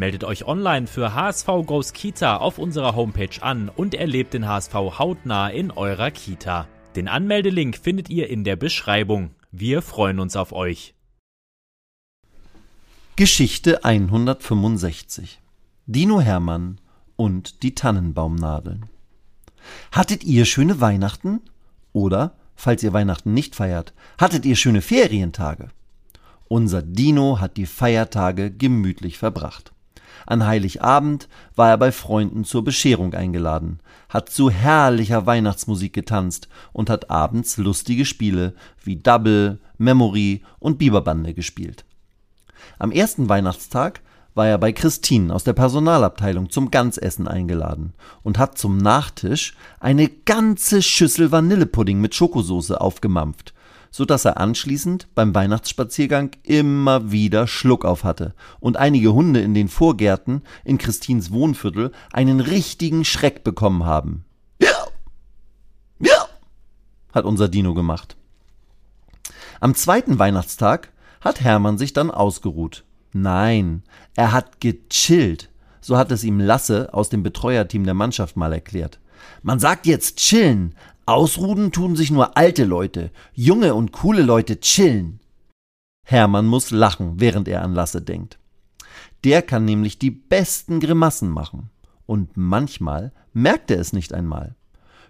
Meldet euch online für HSV Goes Kita auf unserer Homepage an und erlebt den HSV hautnah in eurer Kita. Den Anmeldelink findet ihr in der Beschreibung. Wir freuen uns auf euch. Geschichte 165 Dino Hermann und die Tannenbaumnadeln. Hattet ihr schöne Weihnachten? Oder, falls ihr Weihnachten nicht feiert, hattet ihr schöne Ferientage? Unser Dino hat die Feiertage gemütlich verbracht. An Heiligabend war er bei Freunden zur Bescherung eingeladen, hat zu herrlicher Weihnachtsmusik getanzt und hat abends lustige Spiele wie Double, Memory und Biberbande gespielt. Am ersten Weihnachtstag war er bei Christine aus der Personalabteilung zum Ganzessen eingeladen und hat zum Nachtisch eine ganze Schüssel Vanillepudding mit Schokosauce aufgemampft so dass er anschließend beim Weihnachtsspaziergang immer wieder Schluck auf hatte und einige Hunde in den Vorgärten in Christins Wohnviertel einen richtigen Schreck bekommen haben. Ja, ja, hat unser Dino gemacht. Am zweiten Weihnachtstag hat Hermann sich dann ausgeruht. Nein, er hat gechillt. So hat es ihm Lasse aus dem Betreuerteam der Mannschaft mal erklärt. Man sagt jetzt chillen, Ausruhen tun sich nur alte Leute, junge und coole Leute chillen. Hermann muss lachen, während er an Lasse denkt. Der kann nämlich die besten Grimassen machen. Und manchmal merkt er es nicht einmal.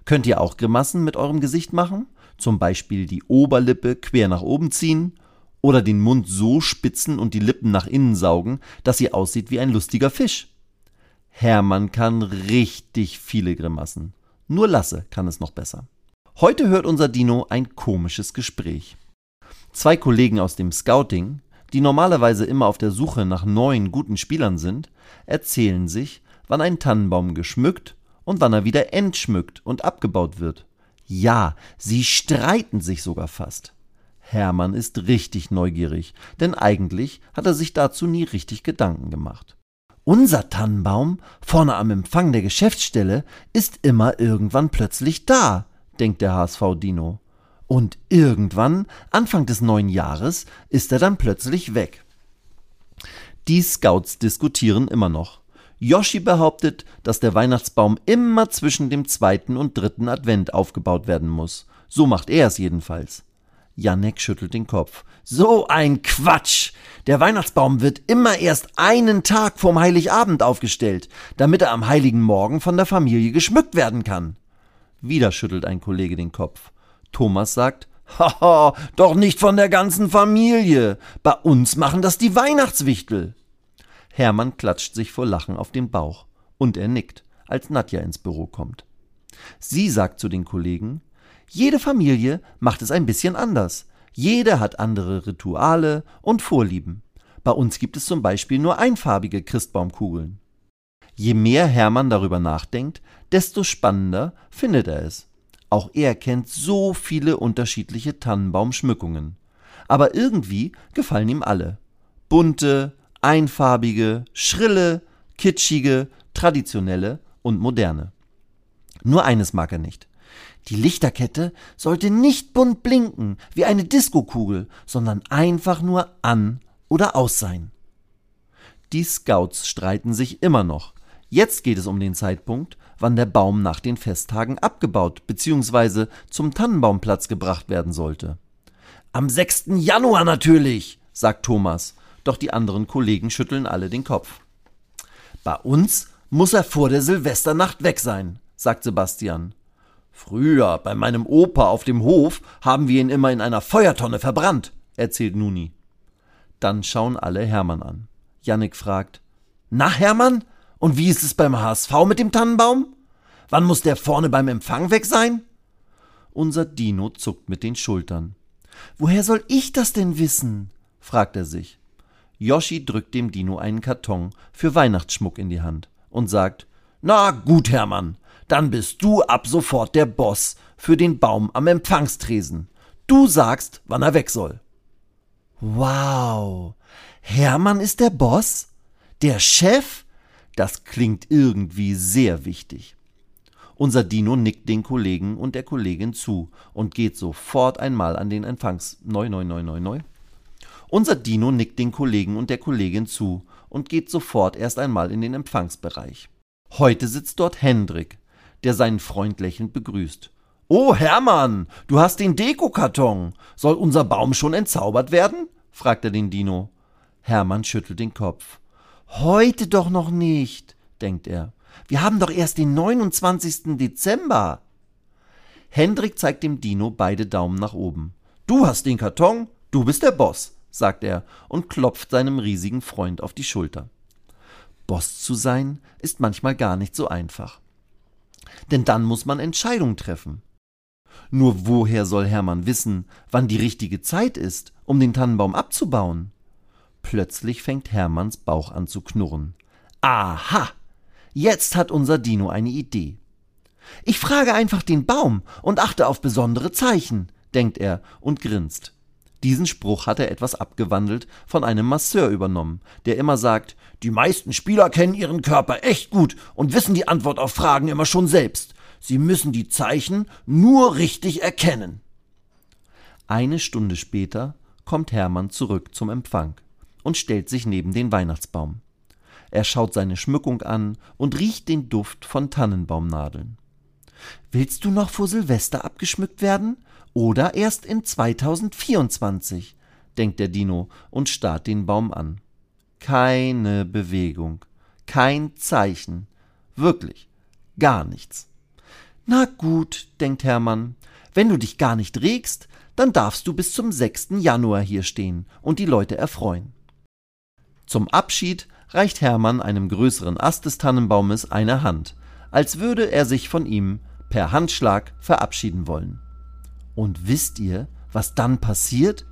Könnt ihr auch Grimassen mit eurem Gesicht machen? Zum Beispiel die Oberlippe quer nach oben ziehen oder den Mund so spitzen und die Lippen nach innen saugen, dass sie aussieht wie ein lustiger Fisch. Hermann kann richtig viele Grimassen. Nur Lasse kann es noch besser. Heute hört unser Dino ein komisches Gespräch. Zwei Kollegen aus dem Scouting, die normalerweise immer auf der Suche nach neuen guten Spielern sind, erzählen sich, wann ein Tannenbaum geschmückt und wann er wieder entschmückt und abgebaut wird. Ja, sie streiten sich sogar fast. Hermann ist richtig neugierig, denn eigentlich hat er sich dazu nie richtig Gedanken gemacht. Unser Tannenbaum vorne am Empfang der Geschäftsstelle ist immer irgendwann plötzlich da, denkt der HSV Dino. Und irgendwann, Anfang des neuen Jahres, ist er dann plötzlich weg. Die Scouts diskutieren immer noch. Yoshi behauptet, dass der Weihnachtsbaum immer zwischen dem zweiten und dritten Advent aufgebaut werden muss. So macht er es jedenfalls. Janek schüttelt den Kopf. So ein Quatsch! Der Weihnachtsbaum wird immer erst einen Tag vorm Heiligabend aufgestellt, damit er am heiligen Morgen von der Familie geschmückt werden kann. Wieder schüttelt ein Kollege den Kopf. Thomas sagt, Haha, doch nicht von der ganzen Familie. Bei uns machen das die Weihnachtswichtel. Hermann klatscht sich vor Lachen auf den Bauch. Und er nickt, als Nadja ins Büro kommt. Sie sagt zu den Kollegen, jede Familie macht es ein bisschen anders. Jede hat andere Rituale und Vorlieben. Bei uns gibt es zum Beispiel nur einfarbige Christbaumkugeln. Je mehr Hermann darüber nachdenkt, desto spannender findet er es. Auch er kennt so viele unterschiedliche Tannenbaumschmückungen. Aber irgendwie gefallen ihm alle. Bunte, einfarbige, schrille, kitschige, traditionelle und moderne. Nur eines mag er nicht. Die Lichterkette sollte nicht bunt blinken wie eine Diskokugel, sondern einfach nur an oder aus sein. Die Scouts streiten sich immer noch. Jetzt geht es um den Zeitpunkt, wann der Baum nach den Festtagen abgebaut bzw. zum Tannenbaumplatz gebracht werden sollte. Am 6. Januar natürlich, sagt Thomas, doch die anderen Kollegen schütteln alle den Kopf. Bei uns muss er vor der Silvesternacht weg sein, sagt Sebastian. Früher, bei meinem Opa auf dem Hof, haben wir ihn immer in einer Feuertonne verbrannt, erzählt Nuni. Dann schauen alle Hermann an. Jannik fragt, Na, Hermann? Und wie ist es beim HSV mit dem Tannenbaum? Wann muss der vorne beim Empfang weg sein? Unser Dino zuckt mit den Schultern. Woher soll ich das denn wissen? fragt er sich. Yoshi drückt dem Dino einen Karton für Weihnachtsschmuck in die Hand und sagt, Na gut, Hermann, dann bist du ab sofort der Boss für den Baum am Empfangstresen. Du sagst, wann er weg soll. Wow, Hermann ist der Boss? Der Chef? Das klingt irgendwie sehr wichtig. Unser Dino nickt den Kollegen und der Kollegin zu und geht sofort einmal an den Empfangs. Neu, neu, neu, neu, neu. Unser Dino nickt den Kollegen und der Kollegin zu und geht sofort erst einmal in den Empfangsbereich. Heute sitzt dort Hendrik, der seinen Freund lächelnd begrüßt. Oh, Hermann, du hast den Dekokarton. Soll unser Baum schon entzaubert werden? fragt er den Dino. Hermann schüttelt den Kopf. Heute doch noch nicht, denkt er. Wir haben doch erst den 29. Dezember. Hendrik zeigt dem Dino beide Daumen nach oben. Du hast den Karton, du bist der Boss, sagt er und klopft seinem riesigen Freund auf die Schulter. Boss zu sein ist manchmal gar nicht so einfach. Denn dann muss man Entscheidungen treffen. Nur woher soll Hermann wissen, wann die richtige Zeit ist, um den Tannenbaum abzubauen? Plötzlich fängt Hermanns Bauch an zu knurren. Aha! Jetzt hat unser Dino eine Idee. Ich frage einfach den Baum und achte auf besondere Zeichen, denkt er und grinst. Diesen Spruch hat er etwas abgewandelt von einem Masseur übernommen, der immer sagt, die meisten Spieler kennen ihren Körper echt gut und wissen die Antwort auf Fragen immer schon selbst. Sie müssen die Zeichen nur richtig erkennen. Eine Stunde später kommt Hermann zurück zum Empfang und stellt sich neben den Weihnachtsbaum. Er schaut seine Schmückung an und riecht den Duft von Tannenbaumnadeln. Willst du noch vor Silvester abgeschmückt werden? Oder erst in 2024? denkt der Dino und starrt den Baum an. Keine Bewegung, kein Zeichen, wirklich gar nichts. Na gut, denkt Hermann, wenn du dich gar nicht regst, dann darfst du bis zum 6. Januar hier stehen und die Leute erfreuen. Zum Abschied reicht Hermann einem größeren Ast des Tannenbaumes eine Hand, als würde er sich von ihm per Handschlag verabschieden wollen. Und wisst ihr, was dann passiert?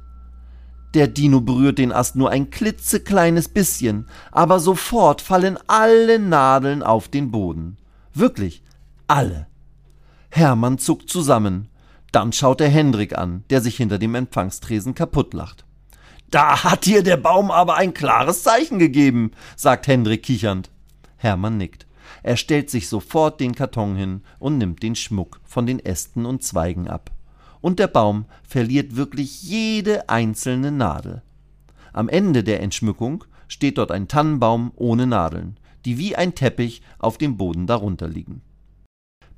Der Dino berührt den Ast nur ein klitzekleines bisschen, aber sofort fallen alle Nadeln auf den Boden. Wirklich, alle. Hermann zuckt zusammen. Dann schaut er Hendrik an, der sich hinter dem Empfangstresen kaputtlacht. Da hat dir der Baum aber ein klares Zeichen gegeben, sagt Hendrik kichernd. Hermann nickt. Er stellt sich sofort den Karton hin und nimmt den Schmuck von den Ästen und Zweigen ab. Und der Baum verliert wirklich jede einzelne Nadel. Am Ende der Entschmückung steht dort ein Tannenbaum ohne Nadeln, die wie ein Teppich auf dem Boden darunter liegen.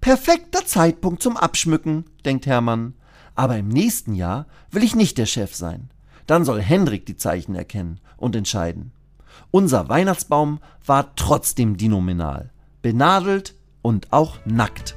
Perfekter Zeitpunkt zum Abschmücken, denkt Hermann. Aber im nächsten Jahr will ich nicht der Chef sein. Dann soll Hendrik die Zeichen erkennen und entscheiden. Unser Weihnachtsbaum war trotzdem dinominal, benadelt und auch nackt.